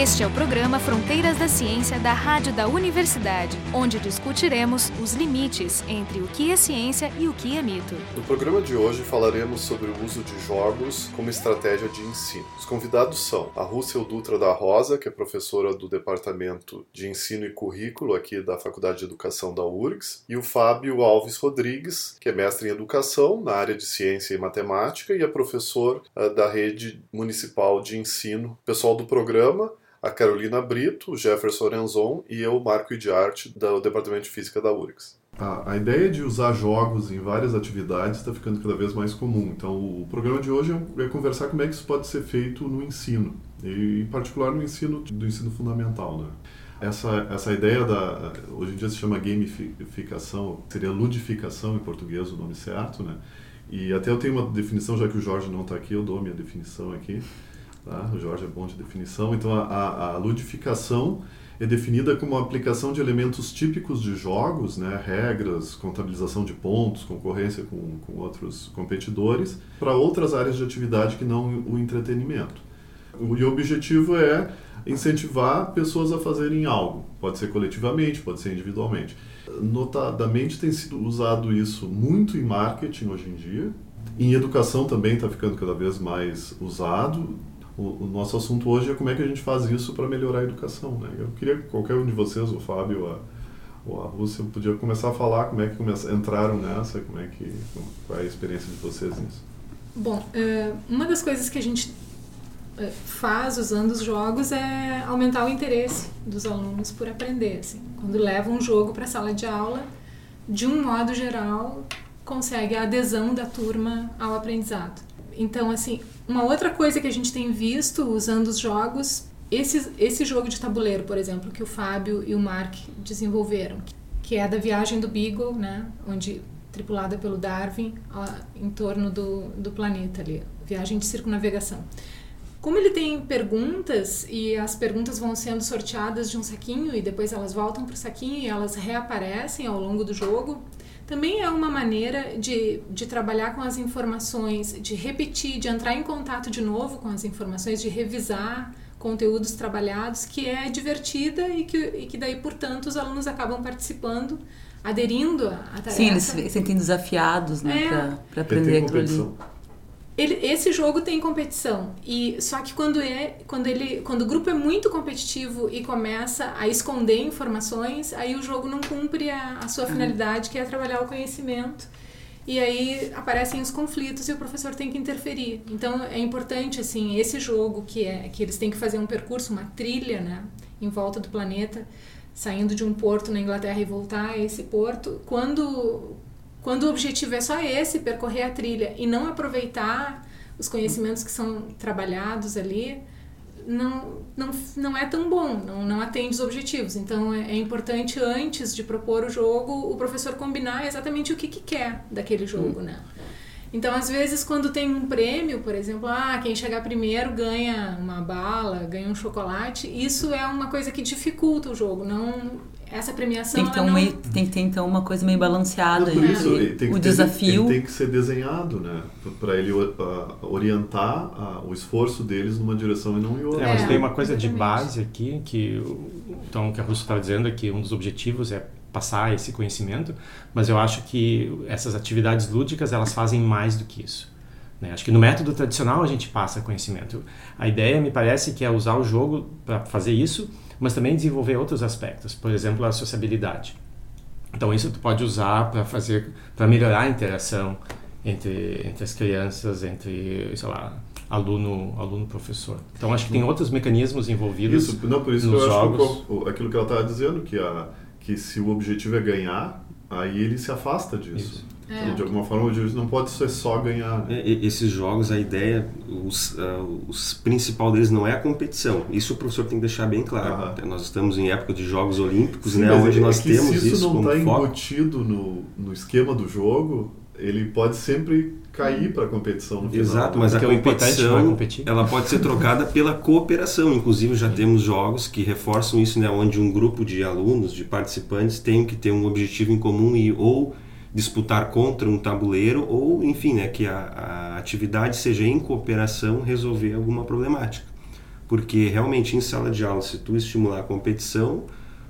Este é o programa Fronteiras da Ciência da Rádio da Universidade, onde discutiremos os limites entre o que é ciência e o que é mito. No programa de hoje falaremos sobre o uso de jogos como estratégia de ensino. Os convidados são a Rússia Dutra da Rosa, que é professora do Departamento de Ensino e Currículo aqui da Faculdade de Educação da URGS, e o Fábio Alves Rodrigues, que é mestre em Educação na área de Ciência e Matemática e é professor uh, da Rede Municipal de Ensino. Pessoal do programa a Carolina Brito, o Jefferson Renzon e eu, Marco de Arte, do Departamento de Física da URGS. A, a ideia de usar jogos em várias atividades está ficando cada vez mais comum. Então, o programa de hoje é, é conversar como é que isso pode ser feito no ensino, e, em particular no ensino do ensino fundamental. Né? Essa, essa ideia da. Hoje em dia se chama gamificação, seria ludificação em português, o nome certo, né? E até eu tenho uma definição, já que o Jorge não está aqui, eu dou a minha definição aqui. Tá? O Jorge é bom de definição. Então, a, a ludificação é definida como a aplicação de elementos típicos de jogos, né, regras, contabilização de pontos, concorrência com, com outros competidores, para outras áreas de atividade que não o entretenimento. O, e o objetivo é incentivar pessoas a fazerem algo, pode ser coletivamente, pode ser individualmente. Notadamente tem sido usado isso muito em marketing hoje em dia, em educação também está ficando cada vez mais usado, o, o, nosso assunto hoje é como é que a gente faz isso para melhorar a educação. Né? Eu queria que qualquer um de vocês, o Fábio a, ou a Rússia, podia começar a falar como é que começa, entraram nessa, como é que, qual é a experiência de vocês nisso. Bom, é, uma das coisas que a gente é, faz usando os jogos é aumentar o interesse dos alunos por aprender. Assim. Quando levam um jogo para a sala de aula, de um modo geral, consegue a adesão da turma ao aprendizado. Então, assim, uma outra coisa que a gente tem visto usando os jogos, esse, esse jogo de tabuleiro, por exemplo, que o Fábio e o Mark desenvolveram, que é da viagem do Beagle, né, onde tripulada pelo Darwin ó, em torno do, do planeta ali, viagem de circunnavegação. Como ele tem perguntas e as perguntas vão sendo sorteadas de um saquinho e depois elas voltam para o saquinho e elas reaparecem ao longo do jogo, também é uma maneira de, de trabalhar com as informações, de repetir, de entrar em contato de novo com as informações, de revisar conteúdos trabalhados, que é divertida e que, e que daí, portanto, os alunos acabam participando, aderindo à tarefa. Sim, eles se sentem desafiados né, é. para aprender aquilo ali. Ele, esse jogo tem competição. E só que quando é quando ele quando o grupo é muito competitivo e começa a esconder informações aí o jogo não cumpre a, a sua uhum. finalidade que é trabalhar o conhecimento. E aí aparecem os conflitos e o professor tem que interferir. Então é importante assim esse jogo que é que eles têm que fazer um percurso uma trilha né em volta do planeta saindo de um porto na Inglaterra e voltar a esse porto. Quando quando o objetivo é só esse, percorrer a trilha e não aproveitar os conhecimentos que são trabalhados ali, não, não, não é tão bom, não, não atende os objetivos. Então é, é importante, antes de propor o jogo, o professor combinar exatamente o que, que quer daquele jogo, né? Então, às vezes, quando tem um prêmio, por exemplo, ah, quem chegar primeiro ganha uma bala, ganha um chocolate, isso é uma coisa que dificulta o jogo, não essa premiação tem que ter, um meio, tem que ter então uma coisa meio balanceada por isso, o ter, desafio. ele tem que ser desenhado né? Para ele uh, orientar uh, o esforço deles numa direção e não em outra. É, mas tem uma coisa de base aqui que então o que a Russo estava dizendo é que um dos objetivos é passar esse conhecimento mas eu acho que essas atividades lúdicas elas fazem mais do que isso né? Acho que no método tradicional a gente passa conhecimento. A ideia, me parece, que é usar o jogo para fazer isso mas também desenvolver outros aspectos, por exemplo, a sociabilidade. Então isso tu pode usar para fazer, para melhorar a interação entre entre as crianças, entre, sei lá, aluno aluno professor. Então acho que tem outros mecanismos envolvidos. Isso, não por isso nos que eu jogos. acho que aquilo que ela estava dizendo que a que se o objetivo é ganhar, aí ele se afasta disso. Isso. É. Então, de alguma forma, o juiz não pode ser só ganhar. Né? É, esses jogos, a ideia, os, uh, os principal deles não é a competição. Isso o professor tem que deixar bem claro. Uhum. Nós estamos em época de Jogos Olímpicos, Sim, né, onde é nós temos isso, isso não está embutido no, no esquema do jogo, ele pode sempre cair para a competição no final. Exato, mas a competição ela pode ser trocada pela cooperação. Inclusive já temos jogos que reforçam isso, né, onde um grupo de alunos, de participantes tem que ter um objetivo em comum e ou disputar contra um tabuleiro ou, enfim, né, que a, a atividade seja em cooperação resolver alguma problemática. porque realmente em sala de aula, se tu estimular a competição,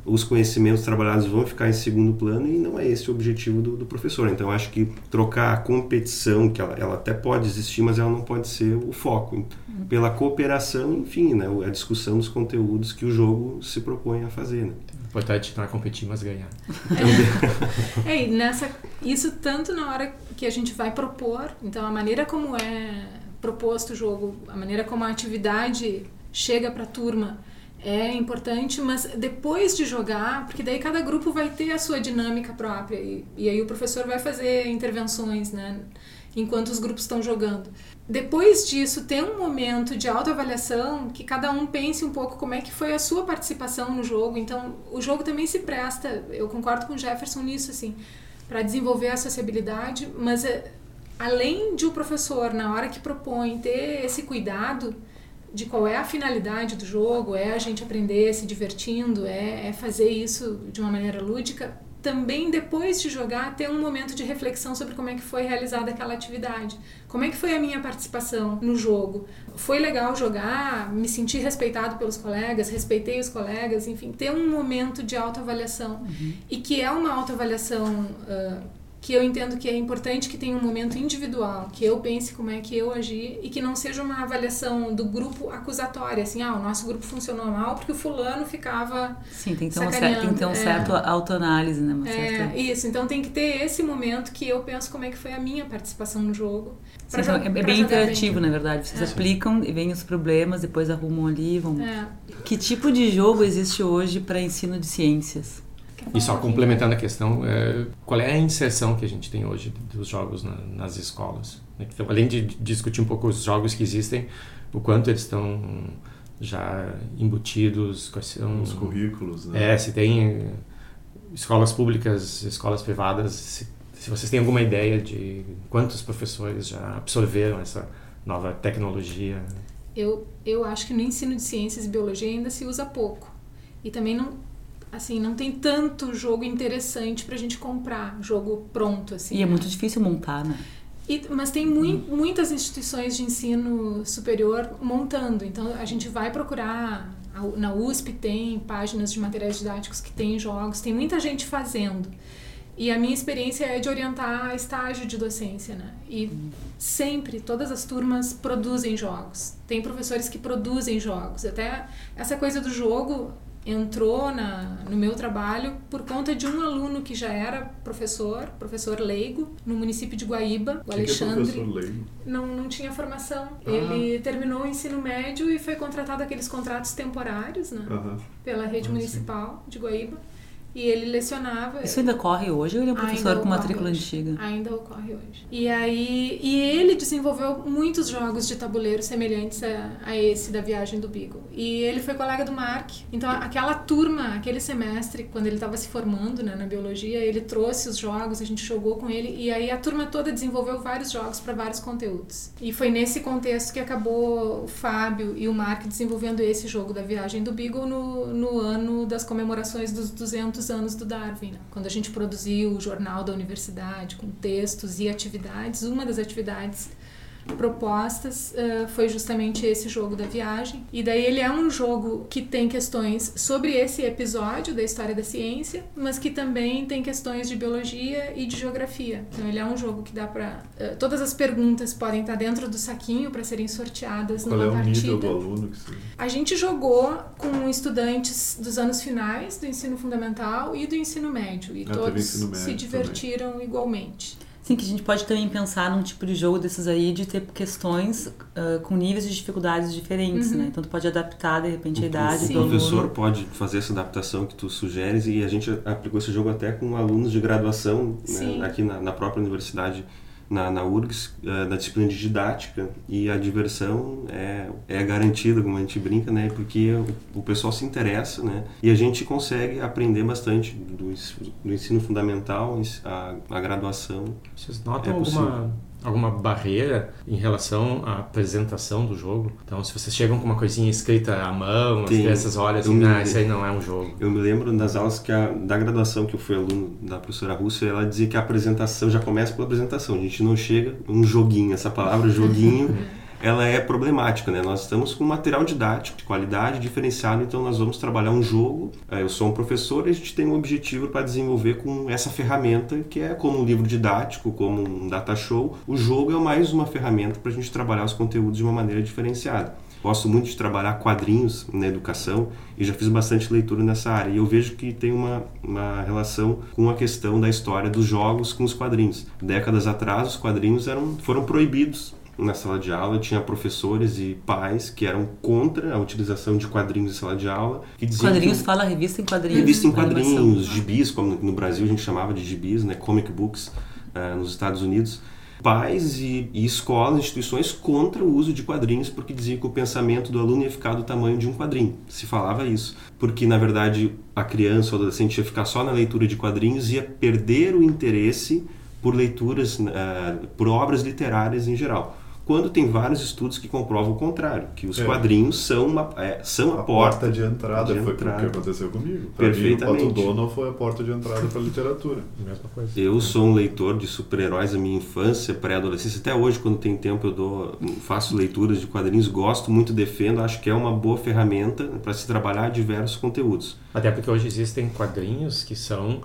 os conhecimentos trabalhados vão ficar em segundo plano e não é esse o objetivo do, do professor. Então, acho que trocar a competição, que ela, ela, até pode existir, mas ela não pode ser o foco. Uhum. Pela cooperação, enfim, né, a discussão dos conteúdos que o jogo se propõe a fazer. Né? importante não é competir, mas ganhar. É, e nessa, isso tanto na hora que a gente vai propor, então a maneira como é proposto o jogo, a maneira como a atividade chega para a turma é importante, mas depois de jogar, porque daí cada grupo vai ter a sua dinâmica própria e, e aí o professor vai fazer intervenções, né, enquanto os grupos estão jogando. Depois disso, tem um momento de autoavaliação que cada um pense um pouco como é que foi a sua participação no jogo. Então, o jogo também se presta, eu concordo com o Jefferson nisso, assim, para desenvolver a sociabilidade, mas é, além de o professor, na hora que propõe, ter esse cuidado de qual é a finalidade do jogo, é a gente aprender se divertindo, é, é fazer isso de uma maneira lúdica, também depois de jogar ter um momento de reflexão sobre como é que foi realizada aquela atividade. Como é que foi a minha participação no jogo? Foi legal jogar, me senti respeitado pelos colegas, respeitei os colegas, enfim, ter um momento de autoavaliação. Uhum. E que é uma autoavaliação uh, que eu entendo que é importante que tenha um momento individual, que eu pense como é que eu agi e que não seja uma avaliação do grupo acusatória, assim, ah, o nosso grupo funcionou mal porque o fulano ficava Sim, tem que ter um, certo, tem que ter um é, certo autoanálise, né? Uma é, certa... isso, então tem que ter esse momento que eu penso como é que foi a minha participação no jogo. Sim, então, é bem interativo, bem. na verdade. Vocês é. aplicam e vêm os problemas, depois arrumam ali, vão... É. Que tipo de jogo existe hoje para ensino de ciências? E só complementando a questão, é, qual é a inserção que a gente tem hoje dos jogos na, nas escolas? Então, além de discutir um pouco os jogos que existem, o quanto eles estão já embutidos, quais são... Os currículos, né? É, se tem escolas públicas, escolas privadas, se, se vocês têm alguma ideia de quantos professores já absorveram essa nova tecnologia? Eu, eu acho que no ensino de ciências e biologia ainda se usa pouco. E também não, assim, não tem tanto jogo interessante pra gente comprar, jogo pronto, assim. E é né? muito difícil montar, né? E, mas tem mui, hum. muitas instituições de ensino superior montando, então a gente vai procurar, na USP tem páginas de materiais didáticos que tem jogos, tem muita gente fazendo. E a minha experiência é de orientar estágio de docência, né? E hum. sempre, todas as turmas produzem jogos. Tem professores que produzem jogos. Até essa coisa do jogo, entrou na, no meu trabalho por conta de um aluno que já era professor, professor leigo, no município de Guaíba, o Alexandre. Que é professor leigo? Não, não tinha formação. Ah. Ele terminou o ensino médio e foi contratado aqueles contratos temporários, né? Pela rede ah, municipal sim. de Guaíba. E ele lecionava. Isso ainda ocorre hoje ou ele é um professor com matrícula hoje. antiga? Ainda ocorre hoje. E aí e ele desenvolveu muitos jogos de tabuleiro semelhantes a, a esse da viagem do Beagle. E ele foi colega do Mark. Então aquela turma, aquele semestre, quando ele estava se formando né, na biologia, ele trouxe os jogos, a gente jogou com ele e aí a turma toda desenvolveu vários jogos para vários conteúdos. E foi nesse contexto que acabou o Fábio e o Mark desenvolvendo esse jogo da viagem do Beagle no, no ano das comemorações dos 200 200 anos do Darwin. Né? Quando a gente produziu o jornal da universidade com textos e atividades, uma das atividades propostas uh, foi justamente esse jogo da viagem. E daí ele é um jogo que tem questões sobre esse episódio da história da ciência, mas que também tem questões de biologia e de geografia. Então ele é um jogo que dá para uh, eh, todas as perguntas podem estar dentro do saquinho para serem sorteadas Qual numa é o partida. nível do aluno que você... A gente jogou com estudantes dos anos finais do ensino fundamental e do ensino médio e ah, todos médio se divertiram também. igualmente. Sim, que a gente pode também pensar num tipo de jogo desses aí de ter questões uh, com níveis de dificuldades diferentes, uhum. né? Então tu pode adaptar de repente a idade Sim. O professor pode fazer essa adaptação que tu sugeres e a gente aplicou esse jogo até com alunos de graduação né, aqui na, na própria universidade na, na URGS, uh, na disciplina de didática, e a diversão é, é garantida, como a gente brinca, né? Porque o, o pessoal se interessa, né? E a gente consegue aprender bastante do, do ensino fundamental, a, a graduação. Vocês notam é alguma alguma barreira em relação à apresentação do jogo? Então, se vocês chegam com uma coisinha escrita à mão, Tem. as crianças olham assim, ah, isso aí não é um jogo. Eu me lembro das aulas que a, da graduação que eu fui aluno da professora Rússia, ela dizia que a apresentação já começa pela apresentação. A gente não chega um joguinho, essa palavra joguinho ela é problemática, né? Nós estamos com material didático de qualidade diferenciado, então nós vamos trabalhar um jogo. É, eu sou um professor e a gente tem um objetivo para desenvolver com essa ferramenta que é como um livro didático, como um data show. O jogo é mais uma ferramenta para a gente trabalhar os conteúdos de uma maneira diferenciada. Gosto muito de trabalhar quadrinhos na educação e já fiz bastante leitura nessa área. E eu vejo que tem uma, uma relação com a questão da história dos jogos com os quadrinhos. Décadas atrás, os quadrinhos eram, foram proibidos na sala de aula tinha professores e pais que eram contra a utilização de quadrinhos em sala de aula. Que diziam quadrinhos que, fala revista em quadrinhos. Revista em quadrinhos, gibis, como no Brasil a gente chamava de gibis, né, comic books uh, nos Estados Unidos pais e, e, escolas, instituições contra o uso de quadrinhos porque diziam que o pensamento do aluno ia ficar do tamanho de um quadrinho. Se falava isso. Porque, na verdade, a criança ou adolescente ia ficar só na leitura de quadrinhos e ia perder o interesse por leituras, uh, por obras literárias em geral quando tem vários estudos que comprovam o contrário, que os é. quadrinhos são, uma, é, são a, a porta, porta, de entrada. De foi entrada. o que aconteceu comigo. Pra Perfeitamente. Mim, o Pato Donald foi a porta de entrada para a literatura. Mesma coisa. Eu sou um leitor de super-heróis da minha infância, pré-adolescência. Até hoje, quando tem tempo, eu dou, faço leituras de quadrinhos, gosto muito, defendo, acho que é uma boa ferramenta para se trabalhar diversos conteúdos. Até porque hoje existem quadrinhos que são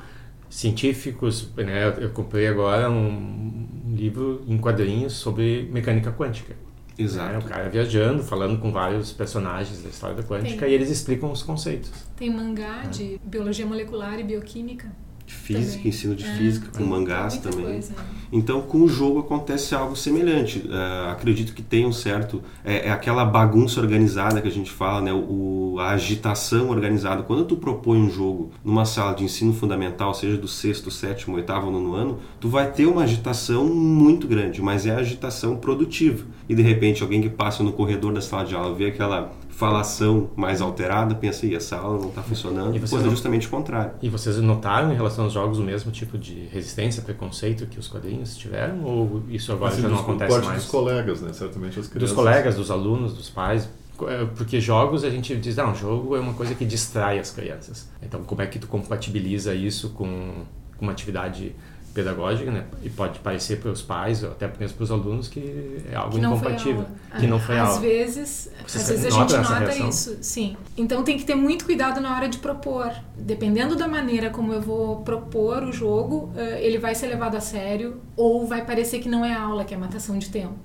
científicos, né? Eu comprei agora um livro em quadrinhos sobre mecânica quântica. Exato. Né? O cara viajando, falando com vários personagens da história da quântica Tem. e eles explicam os conceitos. Tem mangá de biologia molecular e bioquímica física, também. ensino de é, física, com mangás também. Coisa. Então, com o jogo acontece algo semelhante. Uh, acredito que tem um certo. É, é, aquela bagunça organizada que a gente fala, né? O, a agitação organizada. Quando tu propõe um jogo numa sala de ensino fundamental, seja do sexto, sétimo, oitavo nono ano, tu vai ter uma agitação muito grande, mas é agitação produtiva. E de repente, alguém que passa no corredor da sala de aula vê aquela falação mais alterada, pensa, e essa aula não está funcionando, e coisa justamente o contrário. E vocês notaram em relação aos jogos o mesmo tipo de resistência, preconceito que os quadrinhos tiveram? Ou isso agora assim, já não acontece mais? dos colegas, né? Certamente as crianças. Dos colegas, dos alunos, dos pais. É, porque jogos a gente diz, não, jogo é uma coisa que distrai as crianças. Então, como é que tu compatibiliza isso com uma atividade pedagógica, né? E pode parecer para os pais, ou até mesmo para os alunos, que é algo que incompatível, que não foi às aula. Vezes, Você às vezes a gente nota isso, sim. Então tem que ter muito cuidado na hora de propor. Dependendo da maneira como eu vou propor o jogo, eh, ele vai ser levado a sério ou vai parecer que não é aula, que é matação de tempo.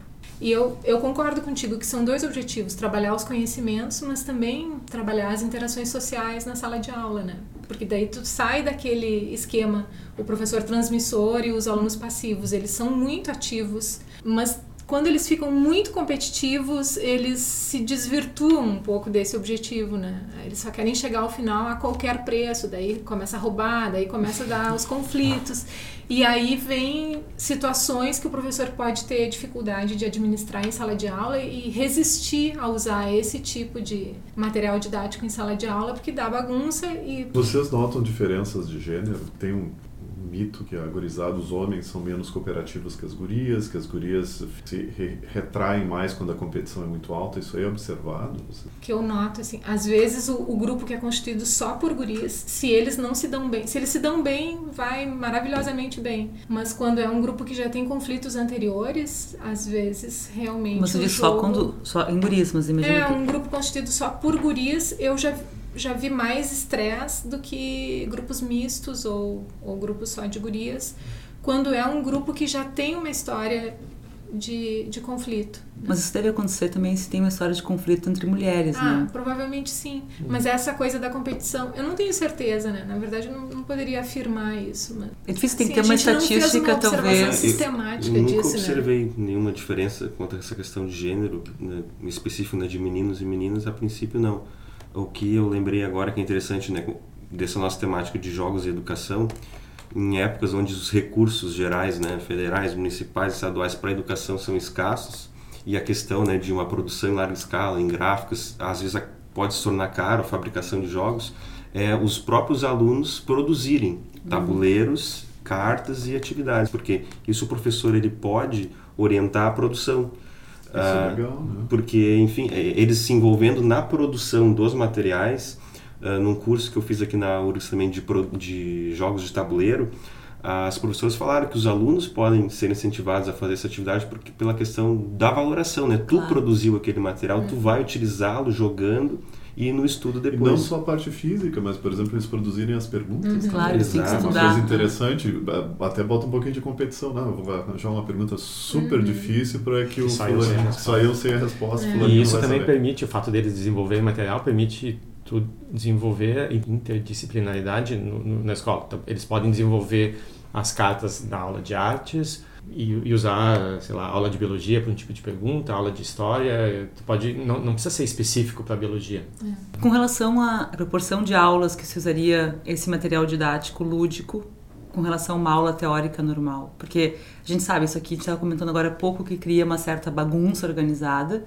E eu, eu concordo contigo que são dois objetivos: trabalhar os conhecimentos, mas também trabalhar as interações sociais na sala de aula, né? Porque daí tu sai daquele esquema, o professor transmissor e os alunos passivos, eles são muito ativos, mas quando eles ficam muito competitivos, eles se desvirtuam um pouco desse objetivo, né? Eles só querem chegar ao final a qualquer preço, daí começa a roubar, daí começa a dar os conflitos. E aí vem situações que o professor pode ter dificuldade de administrar em sala de aula e resistir a usar esse tipo de material didático em sala de aula porque dá bagunça e Vocês notam diferenças de gênero? Tem um mito que a gurizada, os homens são menos cooperativos que as gurias, que as gurias se re retraem mais quando a competição é muito alta. Isso aí é observado? Que eu noto, assim, às vezes o, o, grupo que é constituído só por gurias, se eles não se dão bem, se eles se dão bem, vai maravilhosamente bem. Mas quando é um grupo que já tem conflitos anteriores, às vezes realmente. Mas você diz jogo... só quando. Só em gurias, mas imagina. É, que... um grupo constituído só por gurias, eu já já vi mais estresse do que grupos mistos ou, ou grupos só de gurias, quando é um grupo que já tem uma história de, de conflito. Mas isso deve acontecer também se tem uma história de conflito entre mulheres, ah, né? provavelmente sim. Mas essa coisa da competição, eu não tenho certeza, né? Na verdade, eu não, não poderia afirmar isso. Mas, é difícil, tem assim, que ter uma estatística, uma talvez. sistemática eu, eu nunca disso, né? observei né? nenhuma diferença quanto a essa questão de gênero, né, específico né, de meninos e meninas, a princípio não o que eu lembrei agora que é interessante, né, dessa nossa temática de jogos e educação, em épocas onde os recursos gerais, né, federais, municipais, estaduais para educação são escassos e a questão, né, de uma produção em larga escala, em gráficos, às vezes pode se tornar caro a fabricação de jogos, é os próprios alunos produzirem tabuleiros, cartas e atividades, porque isso o professor ele pode orientar a produção. Isso é ah, legal, né? Porque, enfim, é, eles se envolvendo na produção dos materiais, uh, num curso que eu fiz aqui na URGS também de, de jogos de tabuleiro, as professoras falaram que os alunos podem ser incentivados a fazer essa atividade porque pela questão da valoração, né? Tu claro. produziu aquele material, tu vai utilizá-lo jogando e no estudo depois. E não só a parte física, mas, por exemplo, eles produzirem as perguntas. Uhum. Claro, eles têm que estudar. Uma coisa interessante, até bota um pouquinho de competição. Não, vou arranjar uma pergunta super uhum. difícil para que, que o saiu sem, saiu sem a resposta. É. E isso também saber. permite, o fato deles desenvolverem material, permite tu desenvolver interdisciplinaridade no, no, na escola. Então, eles podem desenvolver as cartas da aula de artes, e, e, usar, sei lá, aula de biologia para um tipo de pergunta, aula de história, tu pode não, não precisa ser específico para biologia. É. Com relação à proporção de aulas que se usaria esse material didático lúdico com relação a uma aula teórica normal, porque a gente sabe isso aqui, a gente estava comentando agora há pouco que cria uma certa bagunça organizada.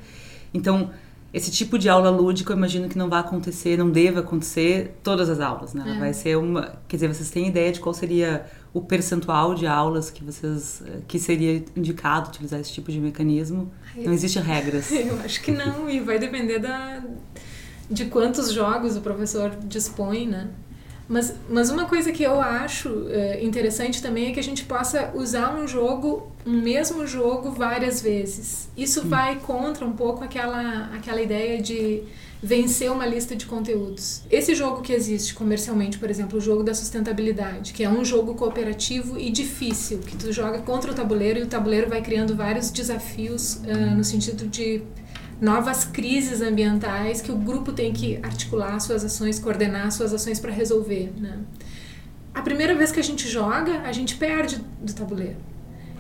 Então, esse tipo de aula lúdica eu imagino que não vai acontecer, não deva acontecer todas as aulas, né? É. Vai ser uma, quer dizer, vocês têm ideia de qual seria o percentual de aulas que vocês que seria indicado utilizar esse tipo de mecanismo? Não existe regras. Eu acho que não e vai depender da de quantos jogos o professor dispõe, né? Mas, mas uma coisa que eu acho é, interessante também é que a gente possa usar um jogo, um mesmo jogo várias vezes. Isso hum. vai contra um pouco aquela, aquela ideia de vencer uma lista de conteúdos. Esse jogo que existe comercialmente, por exemplo, o jogo da sustentabilidade, que é um jogo cooperativo e difícil, que tu joga contra o tabuleiro e o tabuleiro vai criando vários desafios uh, no sentido de novas crises ambientais que o grupo tem que articular suas ações, coordenar suas ações para resolver. Né? A primeira vez que a gente joga, a gente perde do tabuleiro.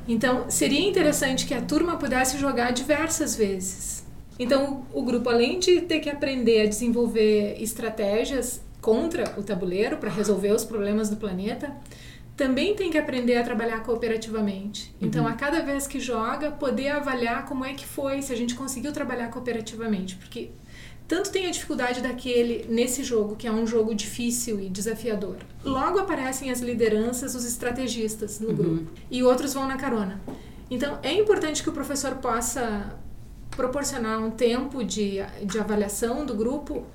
Então, seria interessante que a turma pudesse jogar diversas vezes então, o grupo, além de ter que aprender a desenvolver estratégias contra o tabuleiro para resolver os problemas do planeta, também tem que aprender a trabalhar cooperativamente. Então, uhum. a cada vez que joga, poder avaliar como é que foi, se a gente conseguiu trabalhar cooperativamente. Porque tanto tem a dificuldade daquele nesse jogo, que é um jogo difícil e desafiador. Logo aparecem as lideranças, os estrategistas no uhum. grupo. E outros vão na carona. Então, é importante que o professor possa proporcionar um tempo de, de avaliação do grupo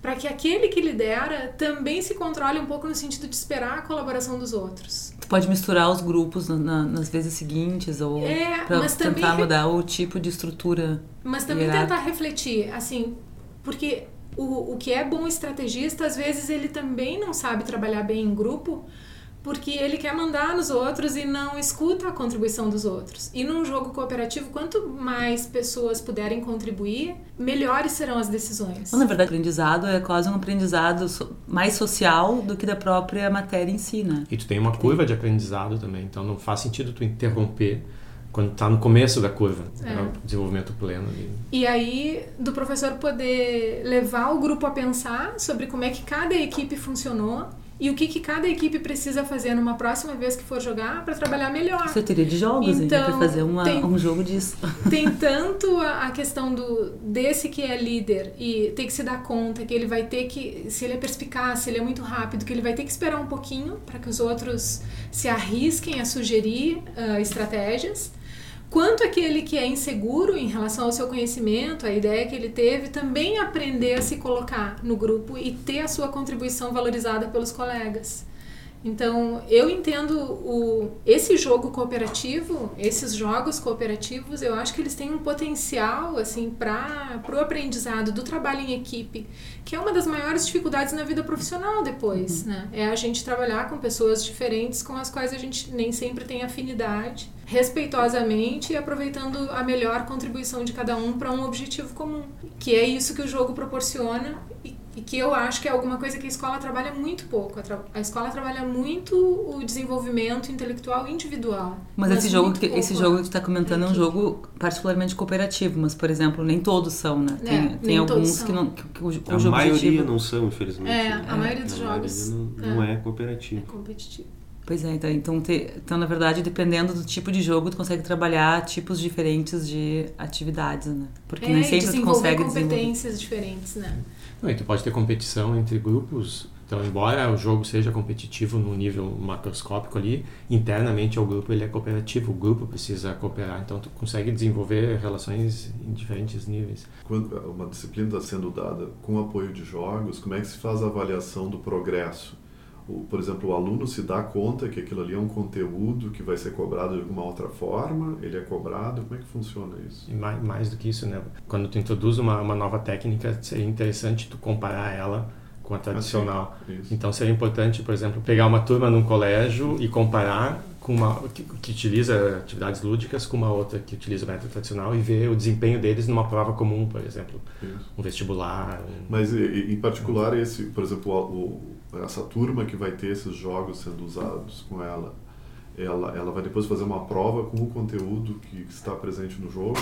para que aquele que lidera também se controle um pouco no sentido de esperar a colaboração dos outros. Tu pode misturar os grupos na, nas vezes seguintes ou é, para tentar mudar o tipo de estrutura. Mas também hierárquica. tentar refletir, assim, porque o, o que é bom estrategista, às vezes ele também não sabe trabalhar bem em grupo, porque ele quer mandar nos outros e não escuta a contribuição dos outros. E num jogo cooperativo, quanto mais pessoas puderem contribuir, melhores serão as decisões. na verdade, o aprendizado é quase um aprendizado mais social do que da própria matéria em si, né? E tu tem uma curva de aprendizado também, então não faz sentido tu interromper quando está no começo da curva, é. é. o desenvolvimento pleno. Ali. E aí, do professor poder levar o grupo a pensar sobre como é que cada equipe funcionou e o que, que cada equipe precisa fazer numa próxima vez que for jogar para trabalhar melhor. Você teria de jogos, então, para fazer uma, tem, um jogo disso. Tem tanto a, a, questão do desse que é líder e tem que se dar conta que ele vai ter que, se ele é perspicaz, se ele é muito rápido, que ele vai ter que esperar um pouquinho para que os outros se arrisquem a sugerir uh, estratégias quanto aquele que é inseguro em relação ao seu conhecimento, a ideia que ele teve, também aprender a se colocar no grupo e ter a sua contribuição valorizada pelos colegas. Então, eu entendo o, esse jogo cooperativo, esses jogos cooperativos, eu acho que eles têm um potencial assim para o aprendizado do trabalho em equipe, que é uma das maiores dificuldades na vida profissional depois, uhum. né? É a gente trabalhar com pessoas diferentes com as quais a gente nem sempre tem afinidade, respeitosamente e aproveitando a melhor contribuição de cada um para um objetivo comum, que é isso que o jogo proporciona e e que eu acho que é alguma coisa que a escola trabalha muito pouco. A, a escola trabalha muito o desenvolvimento intelectual individual. Mas, mas esse jogo que esse jogo que está comentando é um jogo particularmente cooperativo, mas por exemplo nem todos são, né? Tem, é, tem alguns que não que, que o, a maioria objetivo... não são, infelizmente. É, a maioria dos a jogos maioria não, não é. é cooperativo. É competitivo. Pois é, então, então, te, então, na verdade, dependendo do tipo de jogo, tu consegue trabalhar tipos diferentes de atividades, né? Porque é, nem sempre tu consegue competências desenvolver. diferentes, né? Não, e tu pode ter competição entre grupos. Então, embora o jogo seja competitivo no nível macroscópico ali, internamente ao grupo ele é cooperativo. O grupo precisa cooperar. Então, tu consegue desenvolver relações em diferentes níveis. Quando uma disciplina está sendo dada com apoio de jogos, como é que se faz a avaliação do progresso? Por exemplo, o aluno se dá conta que aquilo ali é um conteúdo que vai ser cobrado de alguma outra forma, ele é cobrado, como é que funciona isso? E mais, mais do que isso, né? Quando tu introduz uma, uma nova técnica, seria interessante tu comparar ela com a tradicional. Assim, então seria importante, por exemplo, pegar uma turma num colégio e comparar com uma que, que, utiliza atividades lúdicas com uma outra que utiliza o método tradicional e ver o desempenho deles numa prova comum, por exemplo, Isso. um vestibular. Um... Mas em particular esse, por exemplo, o, essa turma que vai ter esses jogos sendo usados com ela, ela, ela vai depois fazer uma prova com o conteúdo que está presente no jogo.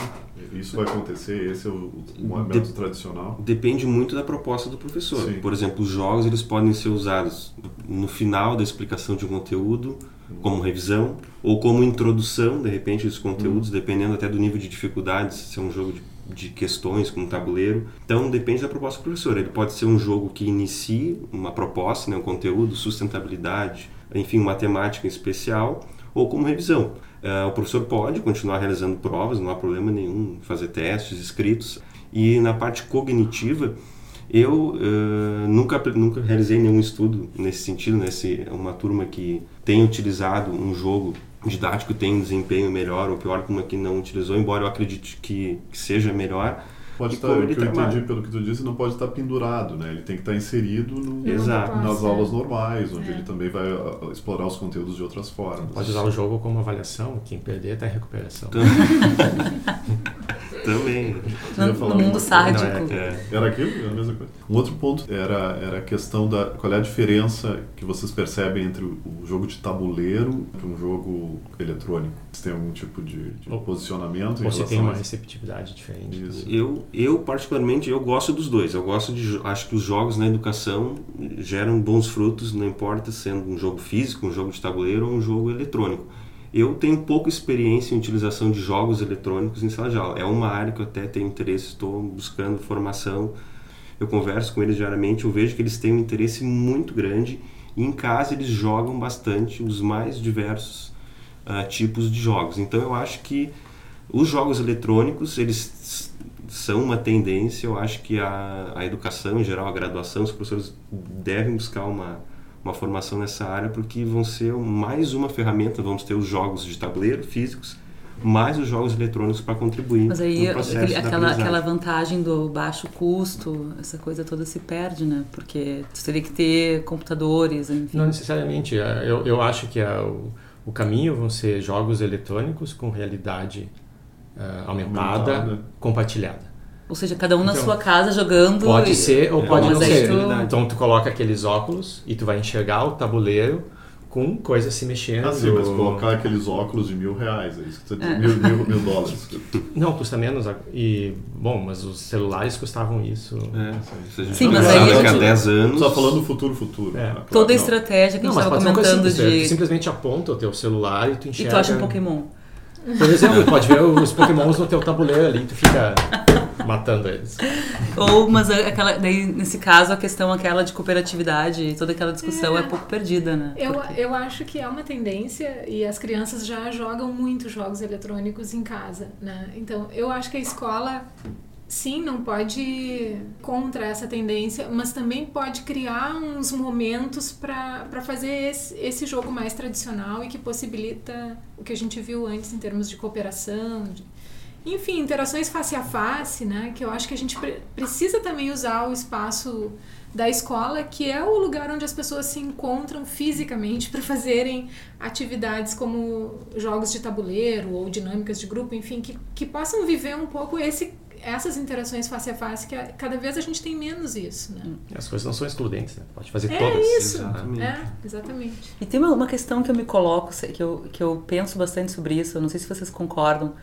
Isso vai acontecer, esse é o, o método tradicional. Depende muito da proposta do professor. Sim. Por exemplo, os jogos eles podem ser usados no final da explicação de um conteúdo, como revisão, ou como introdução, de repente, dos conteúdos, hum. dependendo até do nível de dificuldade, se é um jogo de de questões com um tabuleiro. Então depende da proposta do professor. Ele pode ser um jogo que inicie uma proposta, né, um conteúdo, sustentabilidade, enfim, matemática em especial, ou como revisão. Uh, o professor pode continuar realizando provas, não há problema nenhum, fazer testes escritos. E na parte cognitiva, eu uh, nunca, nunca realizei nenhum estudo nesse sentido, nesse, uma turma que tem utilizado um jogo didático tem um desempenho melhor ou pior que uma que não utilizou, embora eu acredite que, que seja melhor. Pode estar, o que eu entendi pelo que tu disse, não pode estar pendurado, né? Ele tem que estar inserido no, nas aulas normais, onde é. ele também vai uh, uh, explorar os conteúdos de outras formas. Pode usar o jogo como avaliação, quem perder está em recuperação. Então... Também. No, no mundo sádico. Não, é, é. Era aquilo? Era a mesma coisa. Um outro ponto era, era a questão da. Qual é a diferença que vocês percebem entre o, o jogo de tabuleiro e um jogo eletrônico? Você tem algum tipo de, de posicionamento? Ou você tem uma receptividade diferente? Isso. Eu, eu, particularmente, eu gosto dos dois. Eu gosto de. Acho que os jogos na educação geram bons frutos, não importa sendo um jogo físico, um jogo de tabuleiro ou um jogo eletrônico. Eu tenho pouca experiência em utilização de jogos eletrônicos em sala de aula. É uma área que eu até tenho interesse, estou buscando formação. Eu converso com eles diariamente, eu vejo que eles têm um interesse muito grande e em casa eles jogam bastante os mais diversos uh, tipos de jogos. Então eu acho que os jogos eletrônicos, eles são uma tendência, eu acho que a, a educação em geral, a graduação, os professores devem buscar uma uma formação nessa área, porque vão ser mais uma ferramenta, vamos ter os jogos de tabuleiro físicos, mais os jogos eletrônicos para contribuir Mas aí aquele, aquela, aquela vantagem do baixo custo, essa coisa toda se perde, né? Porque você teria que ter computadores, enfim. Não necessariamente. É, eu, eu acho que é o, o caminho vão ser jogos eletrônicos com realidade uh, aumentada, aumentada, compartilhada. Ou seja, cada um na então, sua casa jogando. Pode e... ser ou pode não ser. Tu... Então tu coloca aqueles óculos e tu vai enxergar o tabuleiro com coisas se mexendo. Ah, sim, mas colocar aqueles óculos de mil reais, é isso que é. mil, mil, mil dólares. Não, custa menos. E, bom, mas os celulares custavam isso. É, sim, sim mas aí... Daqui a 10 anos... Só falando futuro, futuro. É. Né? Toda a estratégia que não, a gente estava comentando simples, de... Tu simplesmente aponta o teu celular e tu enxerga... E tu acha um Pokémon. Por exemplo, pode ver os pokémons no teu tabuleiro ali, tu fica matando eles. Ou, mas aquela, daí, nesse caso, a questão aquela de cooperatividade, toda aquela discussão é, é pouco perdida, né? Eu, Porque... eu acho que é uma tendência e as crianças já jogam muito jogos eletrônicos em casa, né? Então, eu acho que a escola sim, não pode ir contra essa tendência, mas também pode criar uns momentos para fazer esse, esse, jogo mais tradicional e que possibilita o que a gente viu antes em termos de cooperação, de, enfim, interações face a face, né? Que eu acho que a gente pre precisa também usar o espaço da escola, que é o lugar onde as pessoas se encontram fisicamente para fazerem atividades como jogos de tabuleiro ou dinâmicas de grupo, enfim, que, que possam viver um pouco esse essas interações face a face, que cada vez a gente tem menos isso, né? As coisas não são excludentes, né? Pode fazer é todas. Isso. Exatamente. É, exatamente. E tem uma, uma questão que eu me coloco, que eu, que eu penso bastante sobre isso, eu não sei se vocês concordam,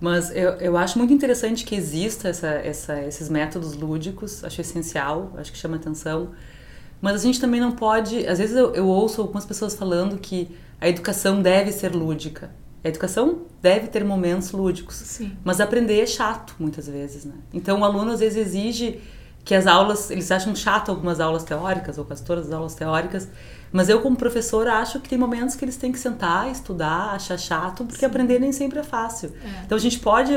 mas eu, eu acho muito interessante que exista essa, essa, esses métodos lúdicos, acho essencial, acho que chama atenção. Mas a gente também não pode. Às vezes eu, eu ouço algumas pessoas falando que a educação deve ser lúdica. A educação deve ter momentos lúdicos. Sim. Mas aprender é chato, muitas vezes, né? Então o aluno às vezes exige que as aulas. Eles acham chato algumas aulas teóricas, ou quase todas as aulas teóricas mas eu, como professora, acho que tem momentos que eles têm que sentar, estudar, achar chato, porque Sim. aprender nem sempre é fácil. É. Então a gente pode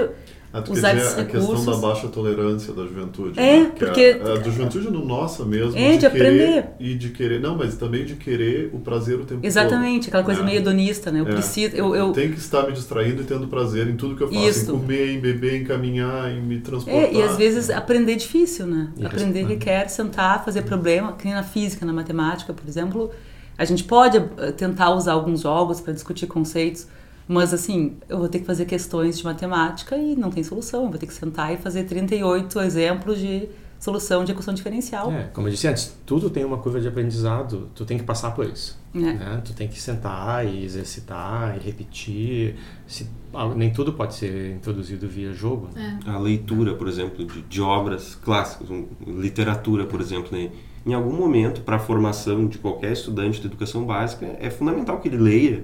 ah, usar esses a questão da baixa tolerância da juventude. É, né? porque... A, a, da juventude no nossa mesmo. É, de, de aprender. E de querer... Não, mas também de querer o prazer o tempo Exatamente, todo. aquela coisa é. meio hedonista, né? Eu é. preciso... Eu, eu... tenho que estar me distraindo e tendo prazer em tudo que eu faço. Isso. Em comer, em beber, em caminhar, em me transportar. É, e às vezes aprender é difícil, né? E aprender requer sentar, fazer problema, que nem na física, na matemática, por exemplo... A gente pode eh, tentar usar alguns jogos para discutir conceitos, mas assim, eu vou ter que fazer questões de matemática e não tem solução. Eu vou ter que sentar e fazer 38 exemplos de solução de equação diferencial. É, como eu disse antes, tudo tem uma curva de aprendizado, tu tem que passar por isso. É. Né? Tu tem que sentar e exercitar e repetir. Se, nem tudo pode ser introduzido via jogo. Né? É. A leitura, por exemplo, de, de obras clássicas, literatura, por exemplo, né? em algum momento, para a formação de qualquer estudante de educação básica, é fundamental que ele leia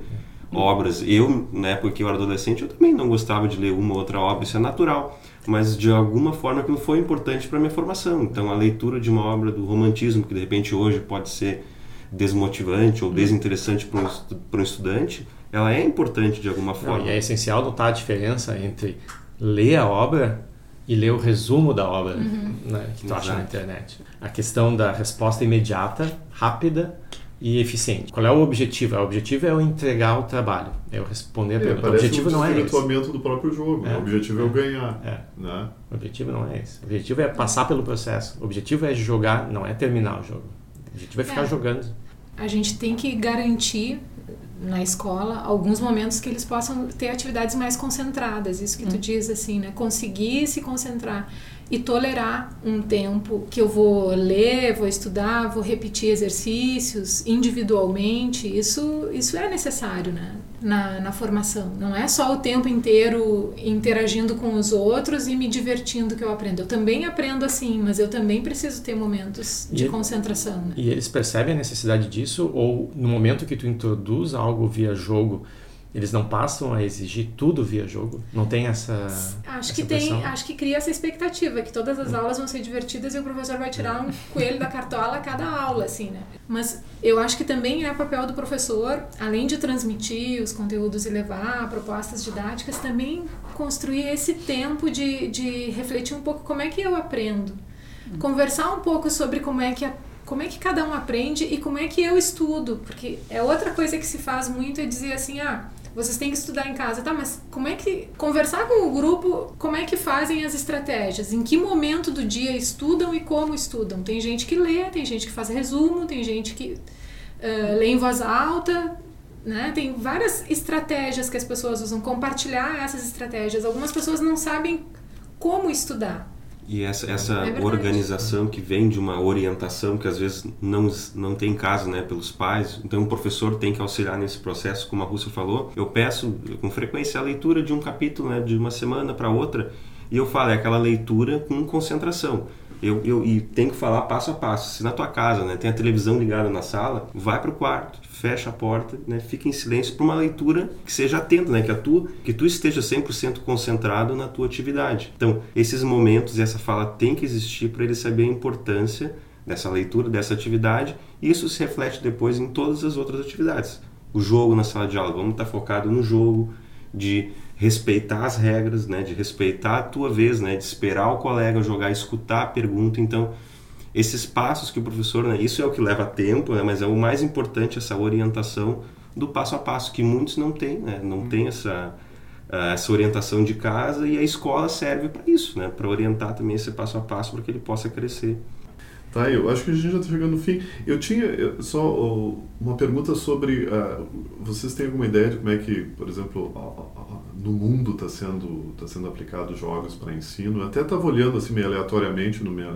obras. Eu, na época que eu era adolescente, eu também não gostava de ler uma ou outra obra, isso é natural. Mas de alguma forma aquilo foi importante para minha formação. Então a leitura de uma obra do romantismo, que de repente hoje pode ser desmotivante ou desinteressante para um, um estudante, ela é importante de alguma forma. Não, e é essencial notar a diferença entre ler a obra e ler o resumo da obra uhum. né, que tu Exato. acha na internet. A questão da resposta imediata, rápida e eficiente. Qual é o objetivo? O objetivo é eu entregar o trabalho, é eu responder a é, pergunta. O objetivo um não é esse. do próprio jogo. É, o objetivo é, é eu ganhar. É. Né? O objetivo não é esse. O objetivo é passar pelo processo. O objetivo é jogar, não é terminar o jogo. O objetivo é ficar é. jogando. A gente tem que garantir na escola alguns momentos que eles possam ter atividades mais concentradas. Isso que hum. tu diz assim, né? Conseguir se concentrar e tolerar um tempo que eu vou ler, vou estudar, vou repetir exercícios individualmente, isso, isso é necessário né? na, na formação. Não é só o tempo inteiro interagindo com os outros e me divertindo que eu aprendo. Eu também aprendo assim, mas eu também preciso ter momentos de e concentração. Né? E eles percebem a necessidade disso ou no momento que tu introduz algo via jogo, eles não passam a exigir tudo via jogo? Não tem essa. Acho essa que tem, acho que cria essa expectativa que todas as hum. aulas vão ser divertidas e o professor vai tirar um coelho da cartola a cada aula, assim, né? Mas eu acho que também é papel do professor, além de transmitir os conteúdos e levar propostas didáticas, também construir esse tempo de, de refletir um pouco como é que eu aprendo. Hum. Conversar um pouco sobre como é que a como é que cada um aprende e como é que eu estudo, porque é outra coisa que se faz muito é dizer assim, ah, vocês têm que estudar em casa, tá? Mas como é que conversar com o grupo, como é que fazem as estratégias? Em que momento do dia estudam e como estudam? Tem gente que lê, tem gente que faz resumo, tem gente que uh, lê em voz alta, né? Tem várias estratégias que as pessoas usam. Compartilhar essas estratégias. Algumas pessoas não sabem como estudar. E essa, essa é organização que vem de uma orientação que às vezes não, não tem caso né, pelos pais, então o professor tem que auxiliar nesse processo, como a Rússia falou. Eu peço com frequência a leitura de um capítulo né, de uma semana para outra e eu falo, é aquela leitura com concentração. Eu, eu, e tem que falar passo a passo. Se na tua casa né, tem a televisão ligada na sala, vai para o quarto, fecha a porta, né, fica em silêncio para uma leitura que seja atenta, né, que, a tua, que tu esteja 100% concentrado na tua atividade. Então, esses momentos e essa fala tem que existir para ele saber a importância dessa leitura, dessa atividade, e isso se reflete depois em todas as outras atividades. O jogo na sala de aula, vamos estar focado no jogo, de respeitar as regras, né, de respeitar a tua vez, né, de esperar o colega jogar, escutar a pergunta. Então, esses passos que o professor, né, isso é o que leva tempo, né, mas é o mais importante essa orientação do passo a passo que muitos não têm, né, não uhum. tem essa ah, essa orientação de casa e a escola serve para isso, né, para orientar também esse passo a passo para que ele possa crescer. Tá, eu acho que a gente já está chegando no fim. Eu tinha só uma pergunta sobre. Uh, vocês têm alguma ideia de como é que, por exemplo, no mundo está sendo, tá sendo aplicado jogos para ensino? Eu até estava olhando assim meio aleatoriamente no minha,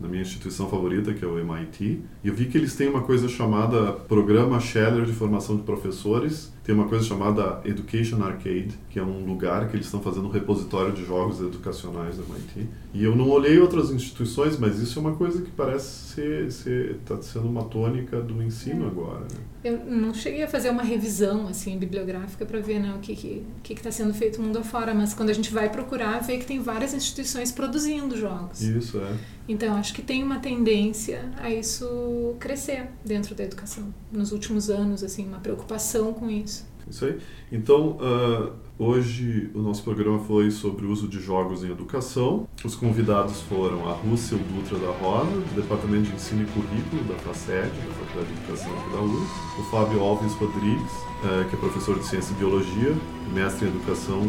na minha instituição favorita, que é o MIT, e eu vi que eles têm uma coisa chamada Programa Scheller de Formação de Professores, tem uma coisa chamada Education Arcade, que é um lugar que eles estão fazendo um repositório de jogos educacionais do MIT. E eu não olhei outras instituições, mas isso é uma coisa que parece ser, ser tá sendo uma tônica do ensino é. agora. Né? Eu não cheguei a fazer uma revisão assim bibliográfica para ver né, o que que que está sendo feito mundo afora, mas quando a gente vai procurar, vê que tem várias instituições produzindo jogos. Isso é. Então acho que tem uma tendência a isso crescer dentro da educação nos últimos anos, assim, uma preocupação com isso. Isso aí. Então, uh, Hoje o nosso programa foi sobre o uso de jogos em educação. Os convidados foram a Rússia Dutra da Rosa, do Departamento de Ensino e Currículo da FACED, da Faculdade de Educação aqui da URGS, o Fábio Alves Rodrigues, eh, que é professor de Ciência e Biologia, mestre em Educação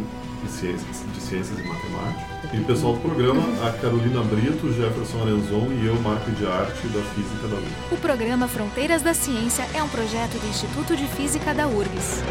Ciências, de Ciências e Matemática. E o pessoal do programa, a Carolina Brito, Jefferson Arenzon e eu, Marco de Arte, da Física da URGS. O programa Fronteiras da Ciência é um projeto do Instituto de Física da URGS.